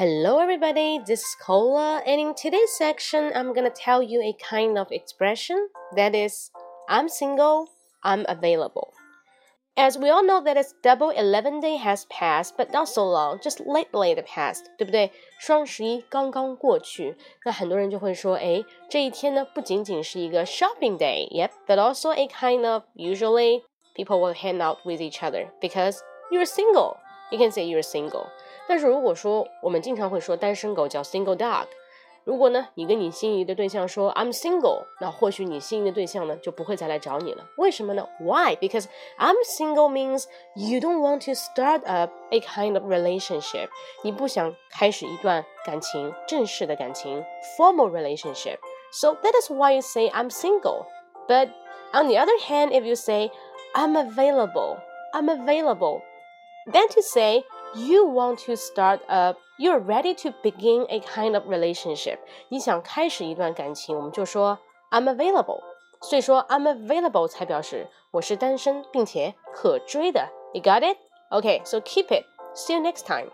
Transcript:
Hello, everybody. This is Cola, and in today's section, I'm gonna tell you a kind of expression that is, I'm single, I'm available. As we all know that it's Double Eleven Day has passed, but not so long, just lately the past，对不对？双十一刚刚过去，那很多人就会说，哎，这一天呢不仅仅是一个 shopping day，yep，but also a kind of usually people will hang out with each other because you're single. You can say you're single. 但是如果说我们经常会说单身狗叫 single dog。 如果呢，你跟你心仪的对象说 I'm single，那或许你心仪的对象呢就不会再来找你了。为什么呢？Why? Because I'm single means you don't want to start up a kind of relationship。你不想开始一段感情，正式的感情，formal relationship。So that is why you say I'm single. But on the other hand, if you say I'm available, I'm available, then to say you want to start a you're ready to begin a kind of relationship。你想开始一段感情，我们就说 I'm available。所以说 I'm available 才表示我是单身并且可追的。You got it? Okay, so keep it. See you next time.